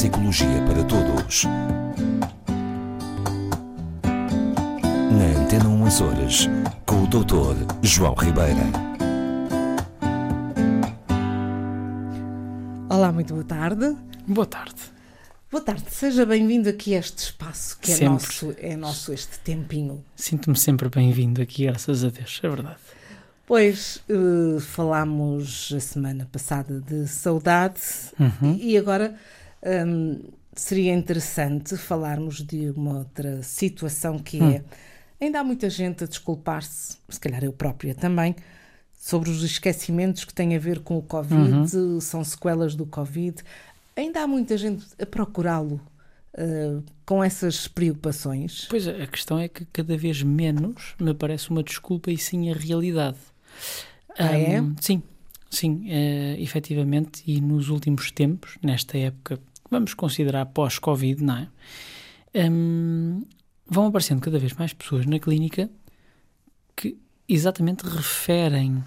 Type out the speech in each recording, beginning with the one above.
Psicologia para Todos. Na Antena 1 Açores, com o Dr. João Ribeira. Olá, muito boa tarde. Boa tarde. Boa tarde, seja bem-vindo aqui a este espaço que é Sempre. nosso, é nosso este tempinho. Sinto-me sempre bem-vindo aqui, graças a Deus, é verdade. Pois eh, falámos a semana passada de saudade Uhum. e agora hum, seria interessante falarmos de uma outra situação que Hum. é ainda há muita gente a desculpar-se, se calhar eu própria também, sobre os esquecimentos que têm a ver com o Covid, Uhum. são sequelas do Covid. Ainda há muita gente a procurá-lo eh, com essas preocupações. Pois a questão é que cada vez menos me parece uma desculpa e sim a realidade. Ah, é? Ahm, Sim, sim, eh, efetivamente, e nos últimos tempos, nesta época, vamos considerar pós-Covid, não é? Ahm, vão aparecendo cada vez mais pessoas na clínica que exatamente referem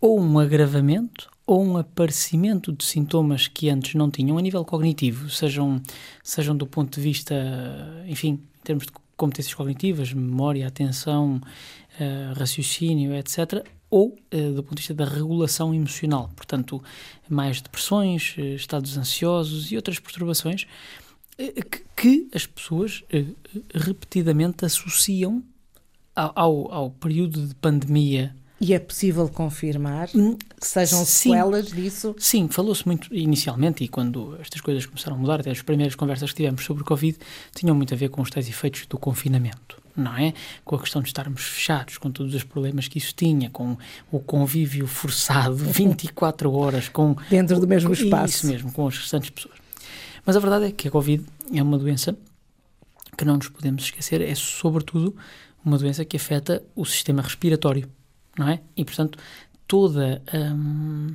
ou um agravamento ou um aparecimento de sintomas que antes não tinham a nível cognitivo, sejam, sejam do ponto de vista, enfim, em termos de competências cognitivas, memória, atenção, eh, raciocínio, etc., ou eh, do ponto de vista da regulação emocional, portanto, mais depressões, eh, estados ansiosos e outras perturbações que, que as pessoas repetidamente associam ao, ao, ao período de pandemia E é possível confirmar Hum, que sejam sim. sequelas disso? Sim, falou-se muito inicialmente e quando estas coisas começaram a mudar, até as primeiras conversas que tivemos sobre o Covid tinham muito a ver com os tais efeitos do confinamento, não é? Com a questão de estarmos fechados, com todos os problemas que isso tinha, com o convívio forçado 24 horas com Dentro do mesmo espaço. Isso mesmo, com as restantes pessoas. Mas a verdade é que a Covid é uma doença que não nos podemos esquecer, é sobretudo uma doença que afeta o sistema respiratório, não é? E, portanto, toda, hum,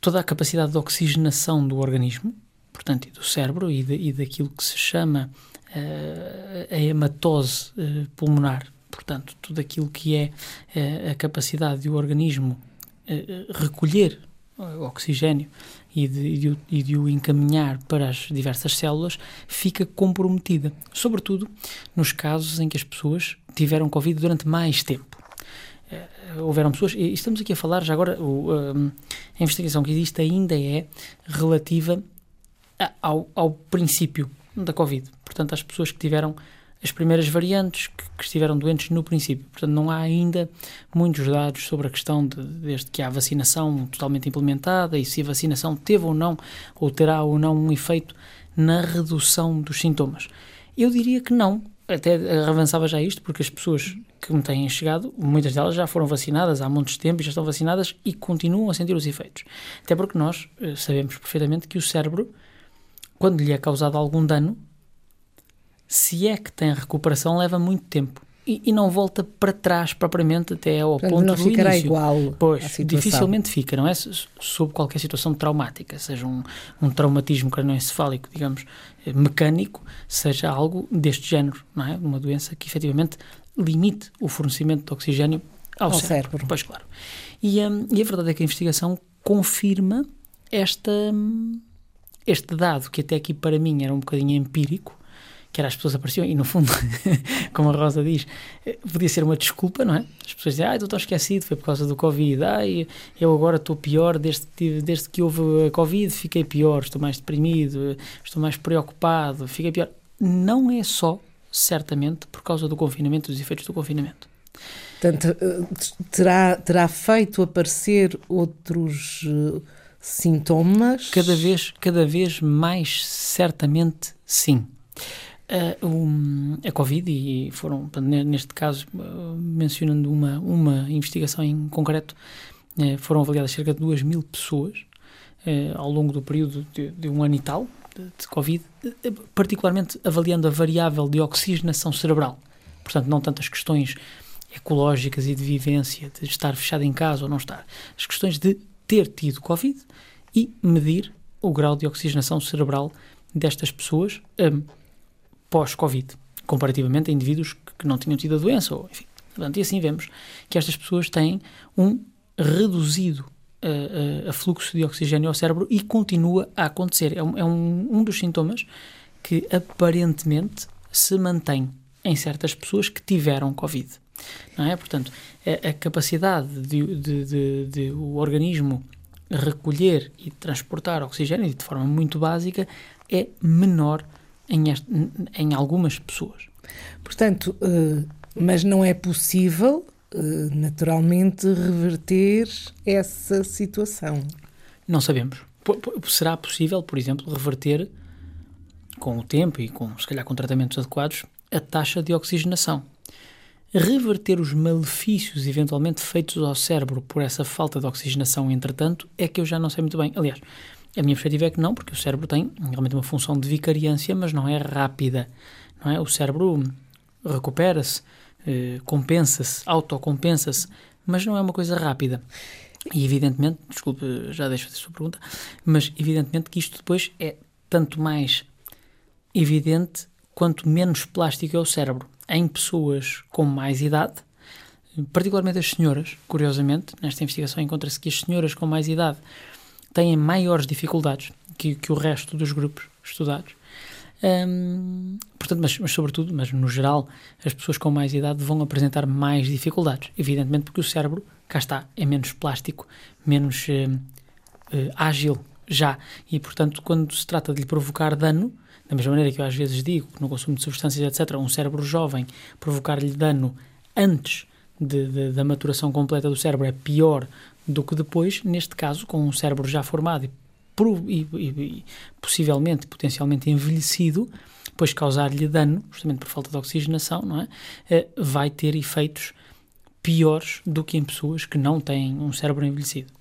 toda a capacidade de oxigenação do organismo, portanto, e do cérebro e, de- e daquilo que se chama eh, a hematose eh, pulmonar, portanto, tudo aquilo que é eh, a capacidade do organismo recolher oxigênio e de, e de e de o encaminhar para as diversas células fica comprometida, sobretudo nos casos em que as pessoas tiveram Covid durante mais tempo. Eh, houveram pessoas, e estamos aqui a falar já agora, o, hum, a investigação que existe ainda é relativa a- ao, ao princípio da Covid, portanto, às pessoas que tiveram as primeiras variantes, que, que estiveram doentes no princípio. Portanto, não há ainda muitos dados sobre a questão de, desde que há vacinação totalmente implementada e se a vacinação teve ou não, ou terá ou não um efeito na redução dos sintomas. Eu diria que não. Até avançava já isto, porque as pessoas que me têm chegado, muitas delas já foram vacinadas há muitos tempo e já estão vacinadas e continuam a sentir os efeitos. Até porque nós eh, sabemos perfeitamente que o cérebro, quando lhe é causado algum dano, se é que tem recuperação, leva muito tempo. E, e não volta para trás propriamente até ao Portanto, ponto não do ficará início. igual Pois, dificilmente fica, não é? Sob qualquer situação traumática, seja um, um traumatismo cranoencefálico, digamos, eh, mecânico, seja algo deste género, não é? Uma doença que efetivamente limite o fornecimento de oxigênio ao, Ao cérebro. cérebro. Pois claro. E, hum, e a verdade é que a investigação confirma esta, hum, este dado, que até aqui para mim era um bocadinho empírico, que era as pessoas apareciam e no fundo, como a Rosa diz, eh, podia ser uma desculpa, não é? As pessoas dizem, ah, estou esquecido, foi por causa do Covid, ai, eu agora estou pior, desde, que desde que houve a Covid fiquei pior, estou mais deprimido, estou mais preocupado, fiquei pior. Não é só, certamente, por causa do confinamento, dos efeitos do confinamento. Portanto, eh, terá, terá feito aparecer outros eh, sintomas? Cada vez, cada vez mais certamente sim. Ah, um, a Covid, e foram, neste caso, ah, mencionando uma, uma investigação em concreto, eh, foram avaliadas cerca de 2 mil pessoas eh, ao longo do período de, de um ano e tal de, de Covid, eh, particularmente avaliando a variável de oxigenação cerebral. Portanto, não tanto as questões ecológicas e de vivência, de estar fechado em casa ou não estar, as questões de ter tido Covid e medir o grau de oxigenação cerebral destas pessoas hum, pós-Covid, comparativamente a indivíduos que, não tinham tido a doença. Ou, enfim. Portanto, e assim vemos que estas pessoas têm um reduzido a, a, fluxo de oxigênio ao cérebro e continua a acontecer. É, um, é um, um dos sintomas que aparentemente se mantém em certas pessoas que tiveram Covid. Não é? Portanto, a, a capacidade de, de, de, de, o organismo recolher e transportar oxigênio de forma muito básica é menor em, este, em algumas pessoas. Portanto, uh, mas não é possível uh, naturalmente reverter essa situação. Não sabemos. Será possível, por exemplo, reverter com o tempo e com, se calhar, com tratamentos adequados, a taxa de oxigenação. Reverter os malefícios eventualmente feitos ao cérebro por essa falta de oxigenação, entretanto, é que eu já não sei muito bem. Aliás, a minha perspectiva é que não, porque o cérebro tem realmente uma função de vicariância, mas não é rápida. Não é? O cérebro recupera-se, eh, compensa-se, autocompensa-se, mas não é uma coisa rápida. E evidentemente, desculpe, já deixo de sua pergunta, mas evidentemente que isto depois é tanto mais evidente quanto menos plástico é o cérebro. Em pessoas com mais idade, particularmente as senhoras, curiosamente, nesta investigação encontra-se que as senhoras com mais idade têm maiores dificuldades que, que o resto dos grupos estudados. Um, portanto, mas, mas, sobretudo, mas no geral, as pessoas com mais idade vão apresentar mais dificuldades. Evidentemente, porque o cérebro, cá está, é menos plástico, menos uh, uh, ágil já. E, portanto, quando se trata de lhe provocar dano, da mesma maneira que eu às vezes digo no consumo de substâncias, etc., um cérebro jovem provocar-lhe dano antes de, de, da maturação completa do cérebro é pior do que depois, neste caso, com um cérebro já formado e, e, e possivelmente, potencialmente envelhecido, depois causar-lhe dano, justamente por falta de oxigenação, não é? Eh, vai ter efeitos piores do que em pessoas que não têm um cérebro envelhecido.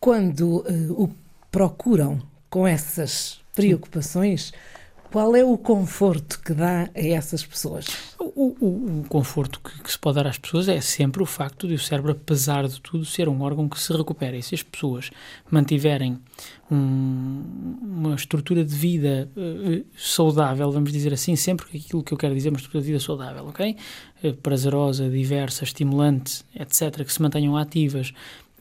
Quando uh, o procuram com essas preocupações, Sim qual é o conforto que dá a essas pessoas? O, o, o conforto que, que, se pode dar às pessoas é sempre o facto de o cérebro, apesar de tudo, ser um órgão que se recupera. E se as pessoas mantiverem um, uma estrutura de vida uh, saudável, vamos dizer assim, sempre aquilo que eu quero dizer, uma estrutura de vida saudável, ok? Uh, prazerosa, diversa, estimulante, etc., que se mantenham ativas,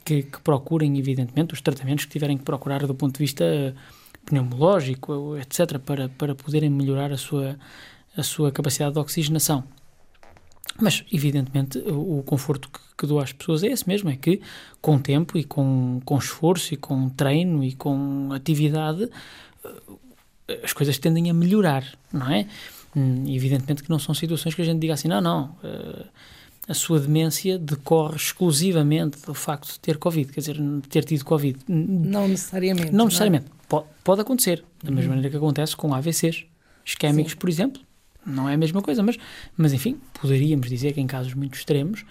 que, que procurem, evidentemente, os tratamentos que tiverem que procurar do ponto de vista. Uh, pneumológico, etc., para, para poderem melhorar a sua, a sua capacidade de oxigenação. Mas, evidentemente, o, o conforto que, que, dou às pessoas é esse mesmo: é que com tempo e com, com esforço e com treino e com atividade eh, as coisas tendem a melhorar, não é? Hum, evidentemente que não são situações que a gente diga assim, não, não. Uh, a sua demência decorre exclusivamente do facto de ter Covid, quer dizer, ter tido Covid. Não necessariamente. Não, não é? necessariamente. Pode, pode, acontecer, da mesma uhum. maneira que acontece com AVCs isquémicos, Sim. por exemplo. Não é a mesma coisa, mas, mas enfim, poderíamos dizer que em casos muito extremos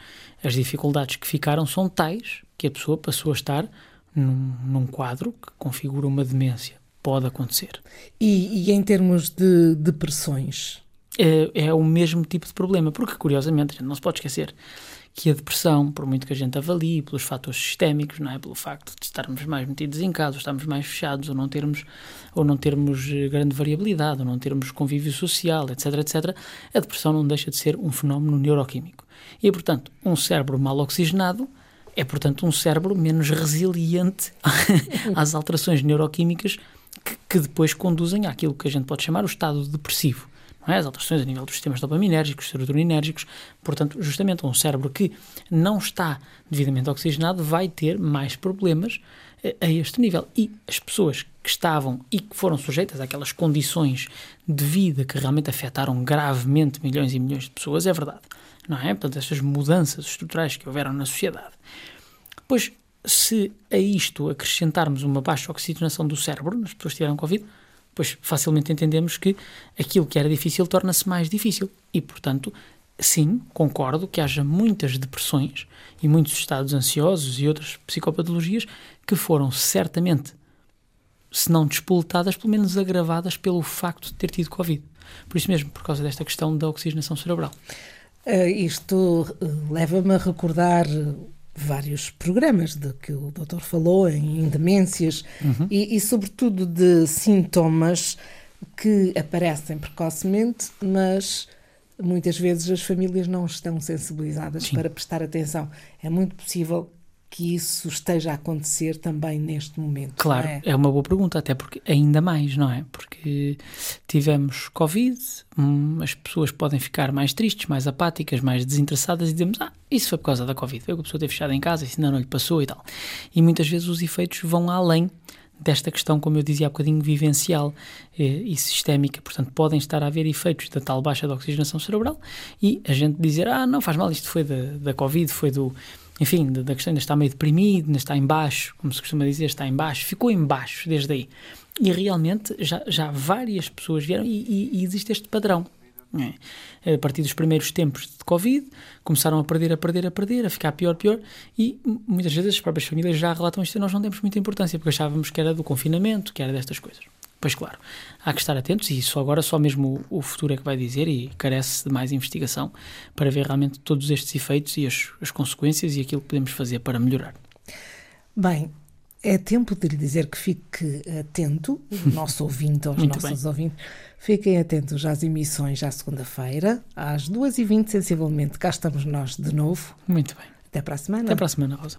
as dificuldades que ficaram são tais que a pessoa passou a estar num, num quadro que configura uma demência. Pode acontecer. E, e em termos de depressões? É, é o mesmo tipo de problema, porque curiosamente a gente não se pode esquecer que a depressão, por muito que a gente avalie pelos fatores sistémicos, não é, pelo facto de estarmos mais metidos em casa, estarmos mais fechados, ou não termos ou não termos eh, grande variabilidade, ou não termos convívio social, etc, etc, a depressão não deixa de ser um fenómeno neuroquímico. E, portanto, um cérebro mal oxigenado é, portanto, um cérebro menos resiliente às alterações neuroquímicas que, que depois conduzem àquilo que a gente pode chamar o estado depressivo é? as alterações a nível dos sistemas dopaminérgicos, serotoninérgicos. Portanto, justamente um cérebro que não está devidamente oxigenado vai ter mais problemas eh, a este nível. E as pessoas que estavam e que foram sujeitas àquelas condições de vida que realmente afetaram gravemente milhões e milhões de pessoas, é verdade. Não é? Portanto, estas mudanças estruturais que houveram na sociedade. Pois, se a isto acrescentarmos uma baixa oxigenação do cérebro, nas pessoas tiveram Covid, pois facilmente entendemos que aquilo que era difícil torna-se mais difícil. E, portanto, sim, concordo que haja muitas depressões e muitos estados ansiosos e outras psicopatologias que foram certamente, se não despoletadas, pelo menos agravadas pelo facto de ter tido Covid. Por isso mesmo, por causa desta questão da oxigenação cerebral. Uh, isto eh, leva-me a recordar vários programas de que o doutor falou, em demências uhum. e, e, sobretudo, de sintomas que aparecem precocemente, mas muitas vezes as famílias não estão sensibilizadas Sim. para prestar atenção. É muito possível que isso esteja a acontecer também neste momento? Claro, é? é? uma boa pergunta, até porque ainda mais, não é? Porque tivemos Covid, hum, as pessoas podem ficar mais tristes, mais apáticas, mais desinteressadas e dizemos, ah, isso foi por causa da Covid, foi que a pessoa ter fechado em casa, isso ainda não lhe passou e tal. E muitas vezes os efeitos vão além desta questão, como eu dizia há bocadinho, vivencial eh, e sistémica. Portanto, podem estar a haver efeitos da tal baixa de oxigenação cerebral e a gente dizer, ah, não faz mal, isto foi da, da Covid, foi do. Enfim, da, questão ainda está meio deprimido, ainda está em baixo, como se costuma dizer, está em baixo, ficou em baixo desde aí. E realmente já, já várias pessoas vieram e, e, e existe este padrão. É? A partir dos primeiros tempos de Covid, começaram a perder, a perder, a perder, a ficar pior, pior, e muitas vezes as próprias famílias já relatam isto e nós não demos muita importância, porque achávamos que era do confinamento, que era destas coisas. Pois claro, há que estar atentos e só agora só mesmo o, futuro é que vai dizer e carece de mais investigação para ver realmente todos estes efeitos e as, as consequências e aquilo que podemos fazer para melhorar. Bem, é tempo de lhe dizer que fique atento, o nosso ouvinte, aos Muito nossos bem. ouvintes, fiquem atentos às emissões à segunda-feira, às 2h20, sensivelmente, cá estamos nós de novo. Muito bem. Até para a semana. Até para a semana, Rosa.